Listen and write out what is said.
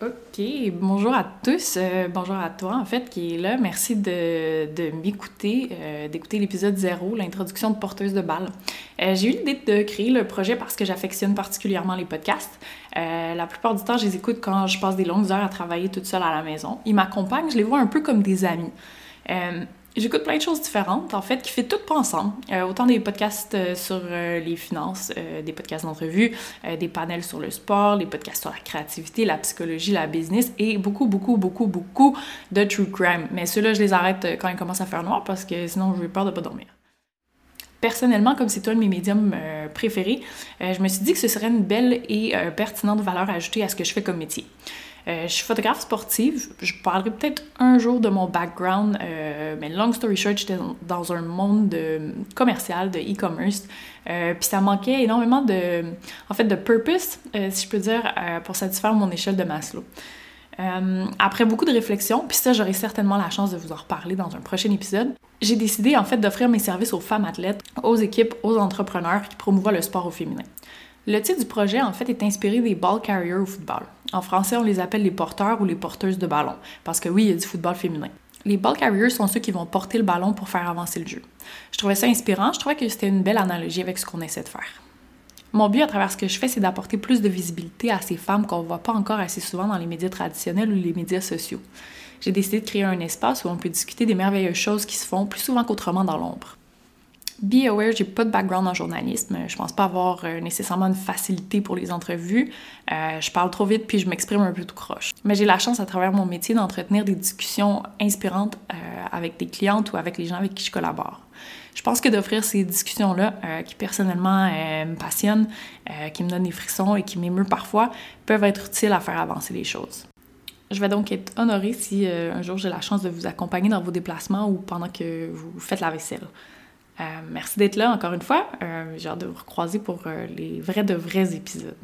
OK, bonjour à tous, euh, bonjour à toi en fait qui est là. Merci de, m'écouter, euh, d'écouter l'épisode 0, l'introduction de porteuse de balles. Euh, j'ai eu l'idée de créer le projet parce que j'affectionne particulièrement les podcasts. la plupart du temps, je les écoute quand je passe des longues heures à travailler toute seule à la maison. Ils m'accompagnent, je les vois un peu comme des amis. J'écoute plein de choses différentes, en fait, qui fait tout pas ensemble. Euh, autant des podcasts euh, sur euh, les finances, des podcasts d'entrevue, des panels sur le sport, des podcasts sur la créativité, la psychologie, la business et beaucoup, beaucoup, beaucoup, beaucoup de true crime. Mais ceux-là, je les arrête quand ils commencent à faire noir parce que sinon, j'ai peur de pas dormir. Personnellement, comme c'est un de mes médiums préférés, je me suis dit que ce serait une belle et pertinente valeur ajoutée à ce que je fais comme métier. Euh, je suis photographe sportive. Je parlerai peut-être un jour de mon background, euh, mais long story short, j'étais dans un monde de, commercial, de e-commerce. Euh, puis ça manquait énormément de, en fait, de purpose, si je peux dire, pour satisfaire mon échelle de Maslow. après beaucoup de réflexion, puis ça, j'aurai certainement la chance de vous en reparler dans un prochain épisode, j'ai décidé en fait d'offrir mes services aux femmes athlètes, aux équipes, aux entrepreneurs qui promouvoient le sport au féminin. Le titre du projet, en fait, est inspiré des ball carriers au football. En français, on les appelle les porteurs ou les porteuses de ballon, parce que oui, il y a du football féminin. Les ball carriers sont ceux qui vont porter le ballon pour faire avancer le jeu. Je trouvais ça inspirant, je trouvais que c'était une belle analogie avec ce qu'on essaie de faire. Mon but à travers ce que je fais, c'est d'apporter plus de visibilité à ces femmes qu'on ne voit pas encore assez souvent dans les médias traditionnels ou les médias sociaux. J'ai décidé de créer un espace où on peut discuter des merveilleuses choses qui se font plus souvent qu'autrement dans l'ombre. Be aware, j'ai pas de background en journalisme. Je pense pas avoir euh, nécessairement une facilité pour les entrevues. Euh, je parle trop vite puis je m'exprime un peu tout croche. Mais j'ai la chance à travers mon métier d'entretenir des discussions inspirantes euh, avec des clientes ou avec les gens avec qui je collabore. Je pense que d'offrir ces discussions-là, qui personnellement me passionnent, qui me donnent des frissons et qui m'émeut parfois, peuvent être utiles à faire avancer les choses. Je vais donc être honorée si un jour j'ai la chance de vous accompagner dans vos déplacements ou pendant que vous faites la vaisselle. Euh, merci d'être là encore une fois. Euh, j'ai hâte de vous recroiser pour euh, les vrais de vrais épisodes.